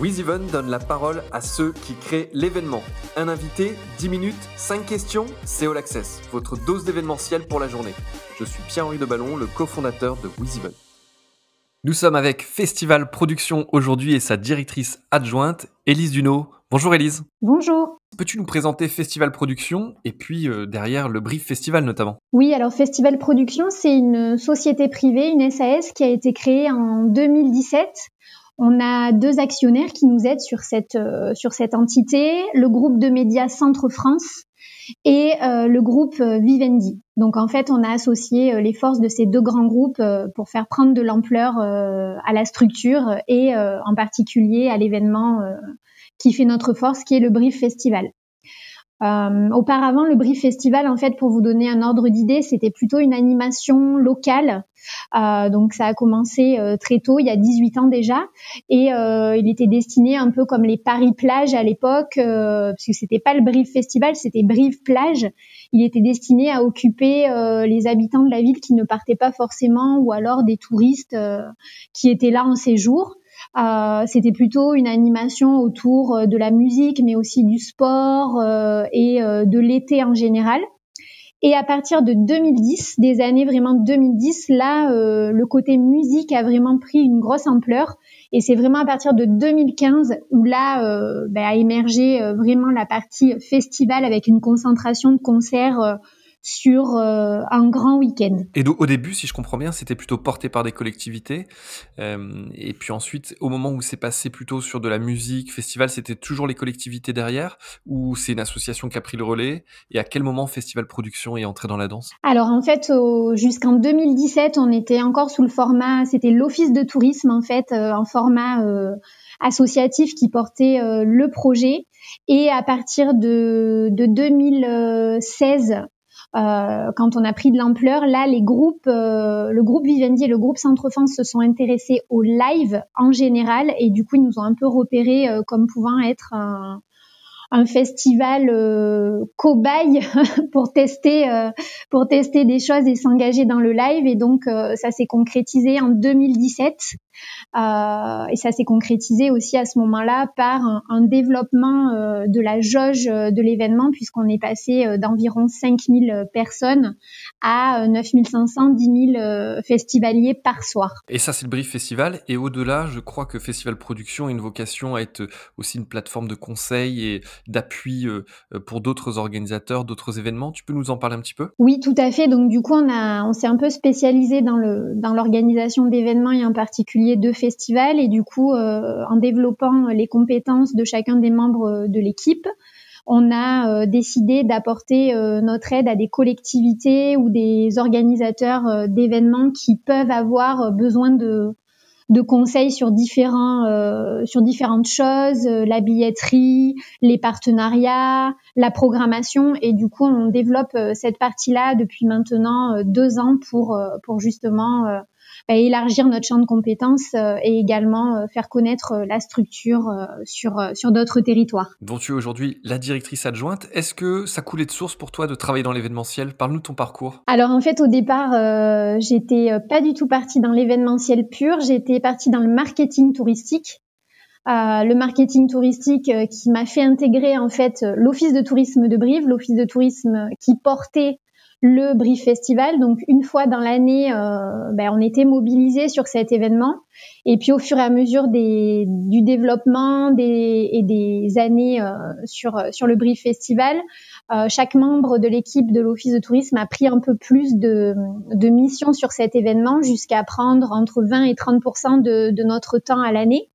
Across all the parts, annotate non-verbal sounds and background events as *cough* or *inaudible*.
WizEven donne la parole à ceux qui créent l'événement. Un invité, 10 minutes, 5 questions, c'est All Access, votre dose d'événementiel pour la journée. Je suis Pierre-Henri de Ballon, le cofondateur de WizEven. Nous sommes avec Festival Production aujourd'hui et sa directrice adjointe, Élise Duno. Bonjour Élise. Bonjour. Peux-tu nous présenter Festival Production et puis euh, derrière le Brief Festival notamment? Oui, alors Festival Production, c'est une société privée, une SAS qui a été créée en 2017 on a deux actionnaires qui nous aident sur cette, euh, sur cette entité, le groupe de médias Centre France et euh, le groupe euh, Vivendi. Donc en fait, on a associé les forces de ces deux grands groupes pour faire prendre de l'ampleur à la structure et en particulier à l'événement qui fait notre force, qui est le Brief Festival. Euh, auparavant, le Brief Festival, en fait, pour vous donner un ordre d'idée, c'était plutôt une animation locale. Euh, donc, ça a commencé euh, très tôt, il y a 18 ans déjà, et euh, il était destiné un peu comme les Paris plages à l'époque, euh, parce que c'était pas le Brief Festival, c'était Brief plage. Il était destiné à occuper les habitants de la ville qui ne partaient pas forcément, ou alors des touristes qui étaient là en séjour. Euh, c'était plutôt une animation autour euh, de la musique, mais aussi du sport euh, et de l'été en général. Et à partir de 2010, des années vraiment 2010, là, le côté musique a vraiment pris une grosse ampleur. Et c'est vraiment à partir de 2015 où là ben, a émergé vraiment la partie festival avec une concentration de concerts sur euh, un grand week-end. Et au début, si je comprends bien, c'était plutôt porté par des collectivités. Euh, et puis ensuite, au moment où c'est passé plutôt sur de la musique, festival, c'était toujours les collectivités derrière? Ou c'est une association qui a pris le relais? Et à quel moment Festival Production est entré dans la danse? Alors en fait, jusqu'en 2017, on était encore sous le format, c'était l'office de tourisme en fait, euh, en format associatif qui portait le projet. Et à partir de, de 2016, euh, quand on a pris de l'ampleur, là, les groupes, euh, le groupe Vivendi et le groupe Centre France se sont intéressés au live en général et du coup, ils nous ont un peu repéré euh, comme pouvant être un, un festival euh, cobaye *laughs* pour tester euh, pour tester des choses et s'engager dans le live. Et donc ça s'est concrétisé en 2017 euh, et ça s'est concrétisé aussi à ce moment-là par un, développement de la jauge de l'événement puisqu'on est passé d'environ 5000 personnes à 9500 10 000 festivaliers par soir. Et ça c'est le Brief Festival et au-delà, je crois que Festival Production a une vocation à être aussi une plateforme de conseil et d'appui euh, euh, pour d'autres organisateurs, d'autres événements. Tu peux nous en parler un petit peu? Oui, tout à fait. Donc du coup, on, a, on s'est un peu spécialisé dans l'organisation d'événements et en particulier de festivals. Et du coup, euh, en développant les compétences de chacun des membres de l'équipe, on a décidé d'apporter notre aide à des collectivités ou des organisateurs d'événements qui peuvent avoir besoin de, de conseils sur différents euh, sur différentes choses, euh, la billetterie, les partenariats, la programmation et du coup on développe euh, cette partie-là depuis maintenant deux ans pour pour justement élargir notre champ de compétences euh, et également euh, faire connaître euh, la structure sur, sur d'autres territoires. Dont tu es aujourd'hui la directrice adjointe. Est-ce que ça coulait de source pour toi de travailler dans l'événementiel? Parle-nous de ton parcours. Alors en fait au départ, j'étais pas du tout partie dans l'événementiel pur, j'étais partie dans le marketing touristique. Euh, le marketing touristique qui m'a fait intégrer en fait l'office de tourisme de Brive, l'office de tourisme qui portait le Brief Festival. Donc une fois dans l'année, euh, ben, on était mobilisés sur cet événement. Et puis au fur et à mesure des, du développement des, et des années euh, sur, sur le Brief Festival, euh, chaque membre de l'équipe de l'Office de tourisme a pris un peu plus de, de missions sur cet événement jusqu'à prendre entre 20 et 30 de, de notre temps à l'année.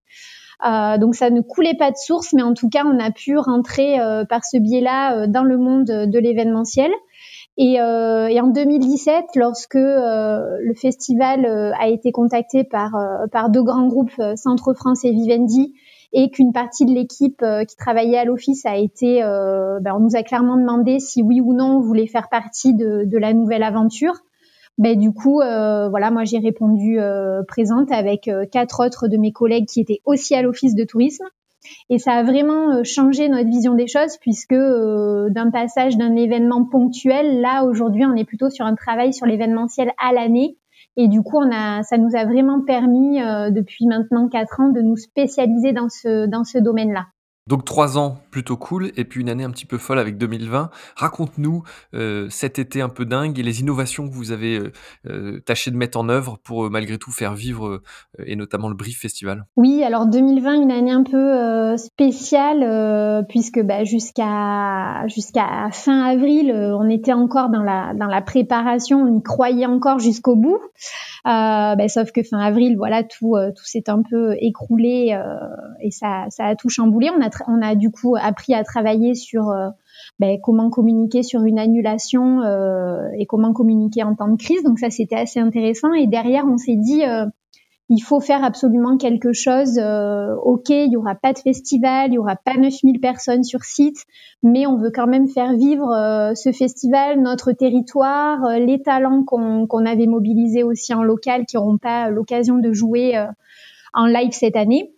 Euh, donc ça ne coulait pas de source, mais en tout cas on a pu rentrer euh, par ce biais-là dans le monde de l'événementiel. Et, euh, et, en 2017, lorsque euh, le festival euh, a été contacté par, euh, par deux grands groupes, Centre France et Vivendi, et qu'une partie de l'équipe qui travaillait à l'office a été, ben, on nous a clairement demandé si oui ou non on voulait faire partie de, de la nouvelle aventure. Ben, du coup, voilà, moi j'ai répondu présente avec quatre autres de mes collègues qui étaient aussi à l'office de tourisme. Et ça a vraiment euh, changé notre vision des choses puisque euh, d'un passage d'un événement ponctuel, là aujourd'hui on est plutôt sur un travail sur l'événementiel à l'année Et du coup, on a, ça nous a vraiment permis depuis maintenant quatre ans de nous spécialiser dans ce dans ce domaine-là. Donc trois ans plutôt cool et puis une année un petit peu folle avec 2020. Raconte-nous euh, cet été un peu dingue et les innovations que vous avez euh, euh, tâché de mettre en œuvre pour malgré tout faire vivre et notamment le Brief Festival. Oui, alors 2020 une année un peu spéciale puisque bah, jusqu'à jusqu'à fin avril on était encore dans la dans la préparation, on y croyait encore jusqu'au bout. Bah, sauf que fin avril voilà tout tout s'est un peu écroulé et ça ça a tout chamboulé. On on a du coup appris à travailler sur euh, ben, comment communiquer sur une annulation euh, et comment communiquer en temps de crise. Donc ça, c'était assez intéressant. Et derrière, on s'est dit, euh, il faut faire absolument quelque chose. ok, il y aura pas de festival, il y aura pas 9000 personnes sur site, mais on veut quand même faire vivre ce festival, notre territoire, les talents qu'on avait mobilisés aussi en local qui n'auront pas l'occasion de jouer en live cette année.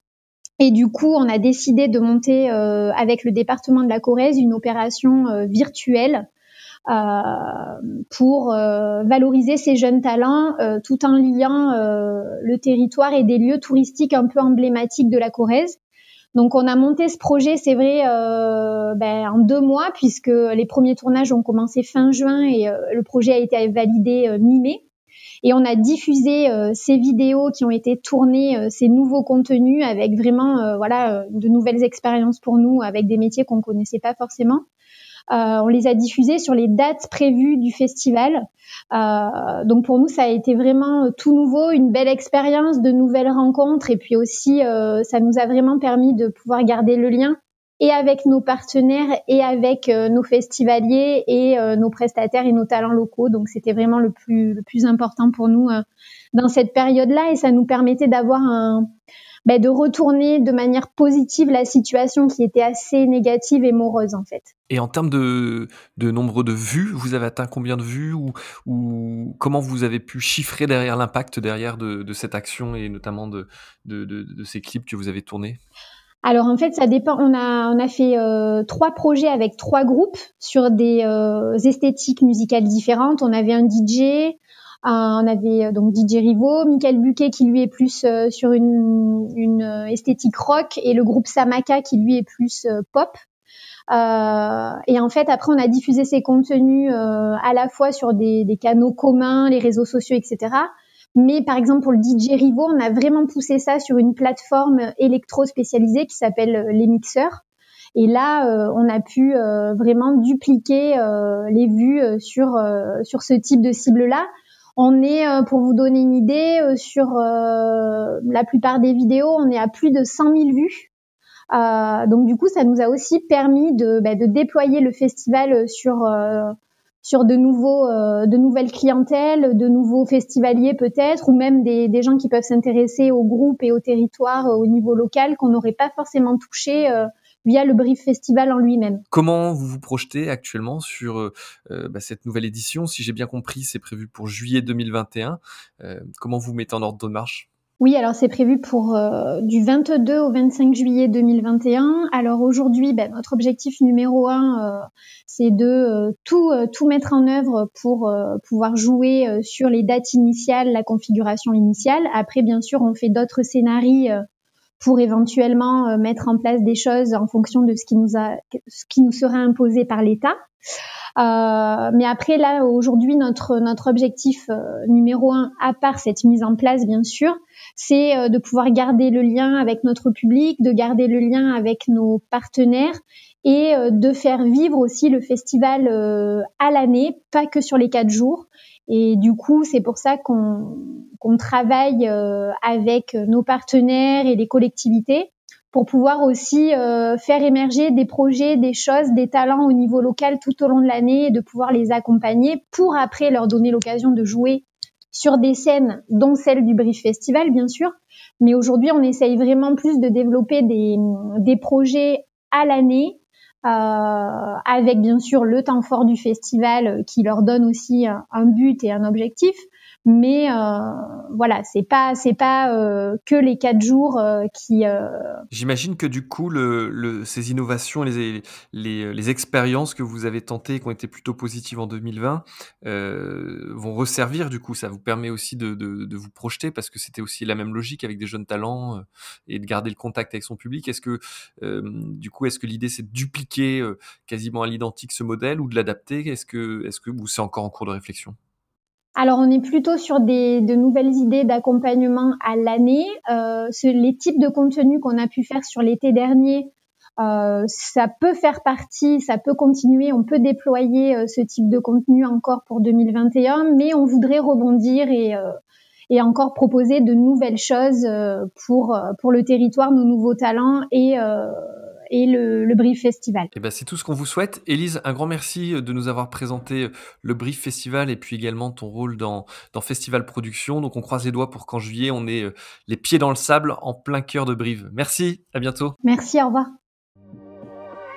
Et du coup, on a décidé de monter euh, avec le département de la Corrèze une opération euh, virtuelle euh, pour valoriser ces jeunes talents tout en liant le territoire et des lieux touristiques un peu emblématiques de la Corrèze. Donc on a monté ce projet, c'est vrai, ben, en deux mois puisque les premiers tournages ont commencé fin juin et le projet a été validé mi-mai. Et on a diffusé euh, ces vidéos qui ont été tournées, euh, ces nouveaux contenus avec vraiment euh, voilà de nouvelles expériences pour nous avec des métiers qu'on connaissait pas forcément. on les a diffusés sur les dates prévues du festival. donc pour nous, ça a été vraiment tout nouveau, une belle expérience, de nouvelles rencontres, et puis aussi, ça nous a vraiment permis de pouvoir garder le lien et avec nos partenaires et avec euh, nos festivaliers et euh, nos prestataires et nos talents locaux. Donc c'était vraiment le plus important pour nous euh, dans cette période-là et ça nous permettait d'avoir un ben, de retourner de manière positive la situation qui était assez négative et morose en fait. Et en termes de, nombre de vues, vous avez atteint combien de vues ou, comment vous avez pu chiffrer derrière l'impact derrière de, cette action et notamment de ces clips que vous avez tournés? Alors en fait, ça dépend. On a on a fait euh, trois projets avec trois groupes sur des euh, esthétiques musicales différentes. On avait un DJ, on avait euh, donc DJ Rivo, Michael Buquet qui lui est plus sur une, une esthétique rock et le groupe Samaka qui lui est plus pop. et en fait, après, on a diffusé ces contenus à la fois sur des canaux communs, les réseaux sociaux, etc. Mais par exemple pour le DJ Rivo, on a vraiment poussé ça sur une plateforme électro spécialisée qui s'appelle euh, les mixeurs. Et là, euh, on a pu euh, vraiment dupliquer les vues sur sur ce type de cible-là. On est, pour vous donner une idée, sur la plupart des vidéos, on est à plus de 100 000 vues. donc du coup, ça nous a aussi permis de, bah, de déployer le festival sur sur de nouveaux, euh, de nouvelles clientèles, de nouveaux festivaliers peut-être, ou même des, des gens qui peuvent s'intéresser au groupe et au territoire euh, au niveau local qu'on n'aurait pas forcément touché euh, via le Brief Festival en lui-même. Comment vous vous projetez actuellement sur bah, cette nouvelle édition? Si j'ai bien compris, c'est prévu pour juillet 2021. comment vous mettez en ordre de marche? Oui, alors c'est prévu pour euh, du 22 au 25 juillet 2021. Alors aujourd'hui, ben, notre objectif numéro un, euh, c'est de euh, tout tout mettre en œuvre pour pouvoir jouer sur les dates initiales, la configuration initiale. Après, bien sûr, on fait d'autres scénarios pour éventuellement mettre en place des choses en fonction de ce qui nous sera imposé par l'État. Euh, mais après là aujourd'hui notre notre objectif numéro un à part cette mise en place bien sûr c'est euh, de pouvoir garder le lien avec notre public, de garder le lien avec nos partenaires et euh, de faire vivre aussi le festival euh, à l'année, pas que sur les quatre jours. Et du coup, c'est pour ça qu'on travaille avec nos partenaires et les collectivités pour pouvoir aussi faire émerger des projets, des choses, des talents au niveau local tout au long de l'année et de pouvoir les accompagner pour après leur donner l'occasion de jouer sur des scènes, dont celle du Brief Festival, bien sûr. Mais aujourd'hui, on essaye vraiment plus de développer des, des projets à l'année, euh, avec bien sûr le temps fort du festival qui leur donne aussi un, but et un objectif, Mais euh, voilà, c'est pas c'est pas euh, que les quatre jours euh, qui. J'imagine que du coup, le, le, ces innovations, les, les, les expériences que vous avez tentées, qui ont été plutôt positives en 2020, vont resservir. Du coup, ça vous permet aussi de, de, de vous projeter parce que c'était aussi la même logique avec des jeunes talents et de garder le contact avec son public. Est-ce que du coup, est-ce que l'idée c'est de dupliquer quasiment à l'identique ce modèle ou de l'adapter? Est-ce que est-ce que c'est encore en cours de réflexion? Alors, on est plutôt sur des, de nouvelles idées d'accompagnement à l'année. Euh, les types de contenus qu'on a pu faire sur l'été dernier, euh, ça peut faire partie, ça peut continuer, on peut déployer euh, ce type de contenu encore pour 2021, mais on voudrait rebondir et, euh, et encore proposer de nouvelles choses pour, pour le territoire, nos nouveaux talents et et le, Brief Festival. Et eh ben, c'est tout ce qu'on vous souhaite. Élise, un grand merci de nous avoir présenté le Brief Festival et puis également ton rôle dans, dans Festival Production. Donc on croise les doigts pour qu'en juillet, on ait euh, les pieds dans le sable en plein cœur de Brive. Merci, à bientôt. Merci, au revoir.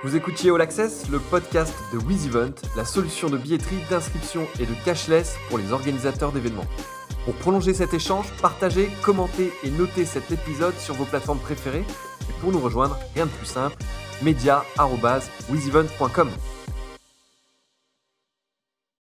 Vous écoutiez All Access, le podcast de WizEvent, la solution de billetterie, d'inscription et de cashless pour les organisateurs d'événements. Pour prolonger cet échange, partagez, commentez et notez cet épisode sur vos plateformes préférées. Pour nous rejoindre, rien de plus simple, media.wizevent.com.